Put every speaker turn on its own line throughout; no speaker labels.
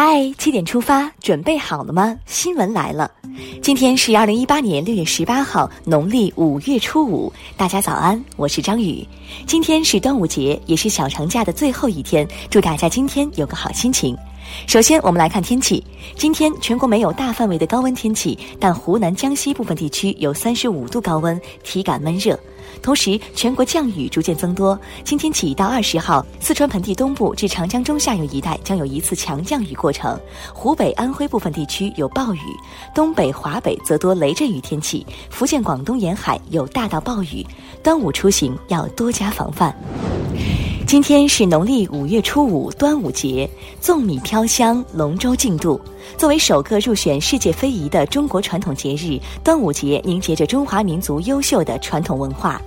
嗨，七点出发，准备好了吗？新闻来了，今天是二零一八年六月十八号，农历五月初五。大家早安，我是张宇。今天是端午节，也是小长假的最后一天，祝大家今天有个好心情。首先，我们来看天气。今天全国没有大范围的高温天气，但湖南、江西部分地区有三十五度高温，体感闷热。同时，全国降雨逐渐增多。今天起到二十号，四川盆地东部至长江中下游一带将有一次强降雨过程，湖北、安徽部分地区有暴雨，东北、华北则多雷阵雨天气，福建、广东沿海有大到暴雨。端午出行要多加防范。今天是农历五月初五，端午节，粽米飘香，龙舟竞渡。作为首个入选世界非遗的中国传统节日，端午节凝结着中华民族优秀的传统文化。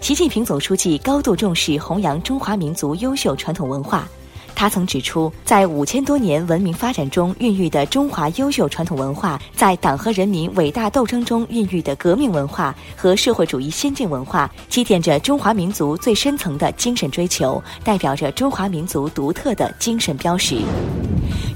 习近平总书记高度重视弘扬中华民族优秀传统文化。他曾指出，在五千多年文明发展中孕育的中华优秀传统文化，在党和人民伟大斗争中孕育的革命文化和社会主义先进文化，积淀着中华民族最深层的精神追求，代表着中华民族独特的精神标识。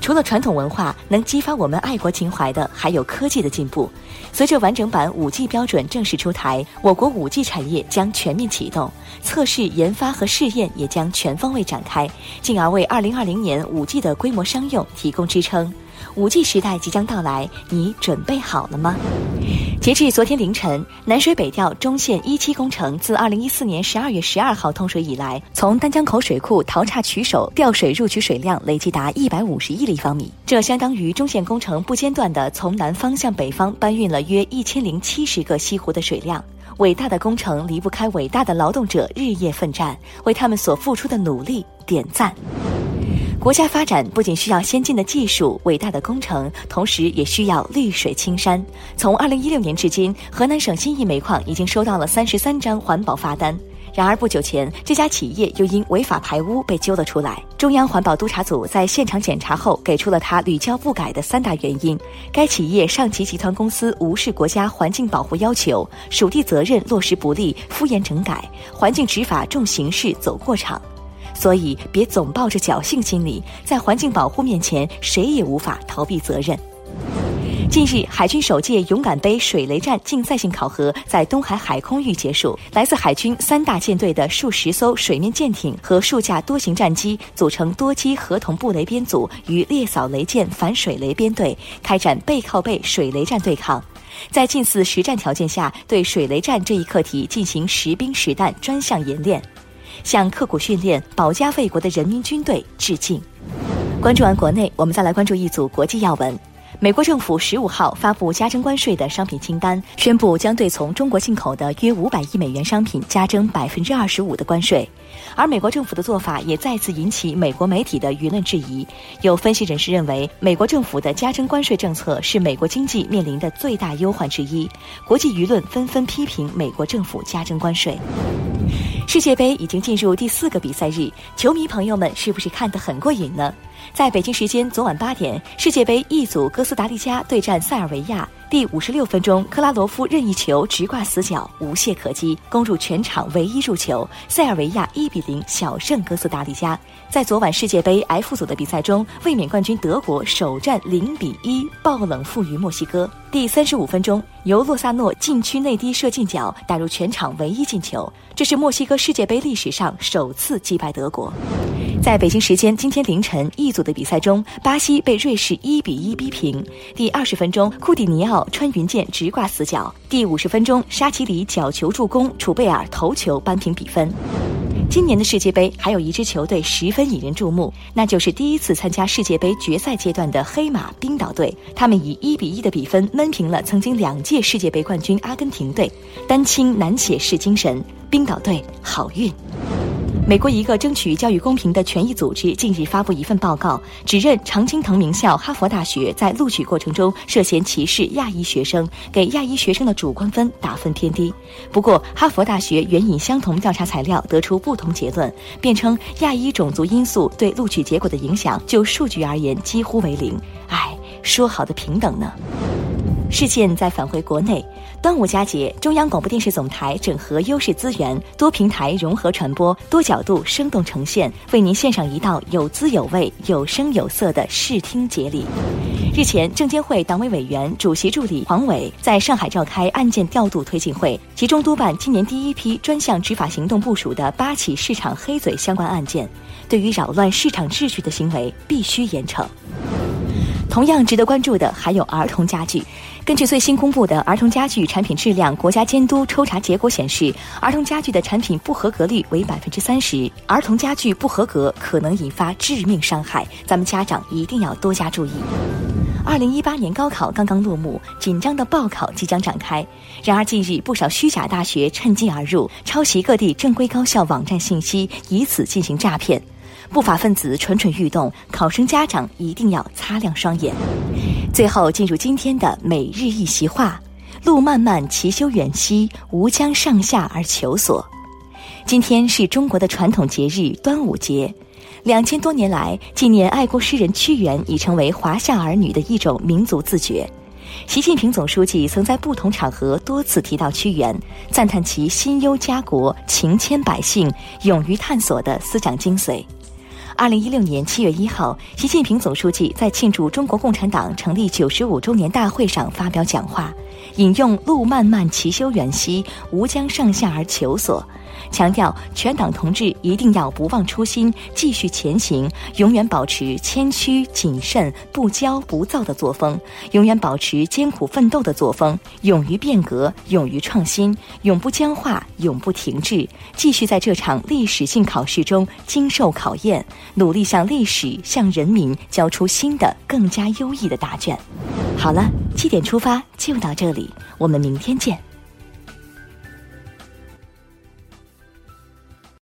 除了传统文化，能激发我们爱国情怀的，还有科技的进步。随着完整版五 G 标准正式出台，我国五 G 产业将全面启动，测试、研发和试验也将全方位展开，进而为二零二零年五 G 的规模商用提供支撑。五 G 时代即将到来，你准备好了吗？截至昨天凌晨，南水北调中线一期工程自二零一四年十二月十二号通水以来，从丹江口水库淘岔取手调水入取水量累计达一百五十亿立方米，这相当于中线工程不间断地从南方向北方搬运了约一千零七十个西湖的水量。伟大的工程离不开伟大的劳动者日夜奋战，为他们所付出的努力点赞。国家发展不仅需要先进的技术、伟大的工程，同时也需要绿水青山。从二零一六年至今，河南省新义煤矿已经收到了三十三张环保罚单。然而不久前，这家企业又因违法排污被揪了出来。中央环保督察组在现场检查后，给出了他屡教不改的三大原因：该企业上级集团公司无视国家环境保护要求，属地责任落实不力，敷衍整改，环境执法重形式走过场。所以，别总抱着侥幸心理，在环境保护面前，谁也无法逃避责任。近日，海军首届勇敢杯水雷战竞赛性考核在东海海空域结束。来自海军三大舰队的数十艘水面舰艇和数架多型战机组成多机合同布雷编组，与猎扫雷舰反水雷编队开展背靠背水雷战对抗。在近似实战条件下，对水雷战这一课题进行实兵实弹专项演练。向刻苦训练、保家卫国的人民军队致敬。关注完国内，我们再来关注一组国际要闻。美国政府十五号发布加征关税的商品清单，宣布将对从中国进口的约五百亿美元商品加征百分之二十五的关税。而美国政府的做法也再次引起美国媒体的舆论质疑。有分析人士认为，美国政府的加征关税政策是美国经济面临的最大忧患之一。国际舆论纷纷批评美国政府加征关税。世界杯已经进入第四个比赛日，球迷朋友们是不是看得很过瘾呢？在北京时间昨晚八点，世界杯 E 组哥斯达黎加对战塞尔维亚。第五十六分钟，克拉罗夫任意球直挂死角，无懈可击，攻入全场唯一入球。塞尔维亚一比零小胜哥斯达黎加。在昨晚世界杯 F 组的比赛中，卫冕冠军德国首战零比一爆冷负于墨西哥。第三十五分钟，由洛萨诺禁区内低射进角，打入全场唯一进球，这是墨西哥世界杯历史上首次击败德国。在北京时间今天凌晨，E 组的比赛中，巴西被瑞士一比一逼平。第二十分钟，库蒂尼奥穿云箭直挂死角。第五十分钟，沙奇里角球助攻，楚贝尔头球扳平比分。今年的世界杯还有一支球队十分引人注目，那就是第一次参加世界杯决赛阶段的黑马冰岛队。他们以一比一的比分闷平了曾经两届世界杯冠军阿根廷队。单亲难写是精神，冰岛队好运。美国一个争取教育公平的权益组织近日发布一份报告，指认常青藤名校哈佛大学在录取过程中涉嫌歧视亚裔学生，给亚裔学生的主观分打分偏低。不过，哈佛大学援引相同调查材料得出不同结论，辩称亚裔种族因素对录取结果的影响就数据而言几乎为零。唉，说好的平等呢？事件再返回国内，端午佳节，中央广播电视总台整合优势资源，多平台融合传播，多角度生动呈现，为您献上一道有滋有味、有声有色的视听节礼。日前，证监会党委委员、主席助理黄伟在上海召开案件调度推进会，集中督办今年第一批专项执法行动部署的八起市场黑嘴相关案件，对于扰乱市场秩序的行为，必须严惩。同样值得关注的还有儿童家具。根据最新公布的儿童家具产品质量国家监督抽查结果显示，儿童家具的产品不合格率为百分之三十。儿童家具不合格可能引发致命伤害，咱们家长一定要多加注意。二零一八年高考刚刚落幕，紧张的报考即将展开。然而近日，不少虚假大学趁机而入，抄袭各地正规高校网站信息，以此进行诈骗。不法分子蠢蠢欲动，考生家长一定要擦亮双眼。最后进入今天的每日一席话：路漫漫其修远兮，吾将上下而求索。今天是中国的传统节日端午节，两千多年来纪念爱国诗人屈原已成为华夏儿女的一种民族自觉。习近平总书记曾在不同场合多次提到屈原，赞叹其心忧家国、情牵百姓、勇于探索的思想精髓。二零一六年七月一号，习近平总书记在庆祝中国共产党成立九十五周年大会上发表讲话，引用“路漫漫其修远兮，吾将上下而求索”。强调全党同志一定要不忘初心，继续前行，永远保持谦虚谨慎、不骄不躁的作风，永远保持艰苦奋斗的作风，勇于变革，勇于创新，永不僵化，永不停滞，继续在这场历史性考试中经受考验，努力向历史、向人民交出新的、更加优异的答卷。好了，七点出发就到这里，我们明天见。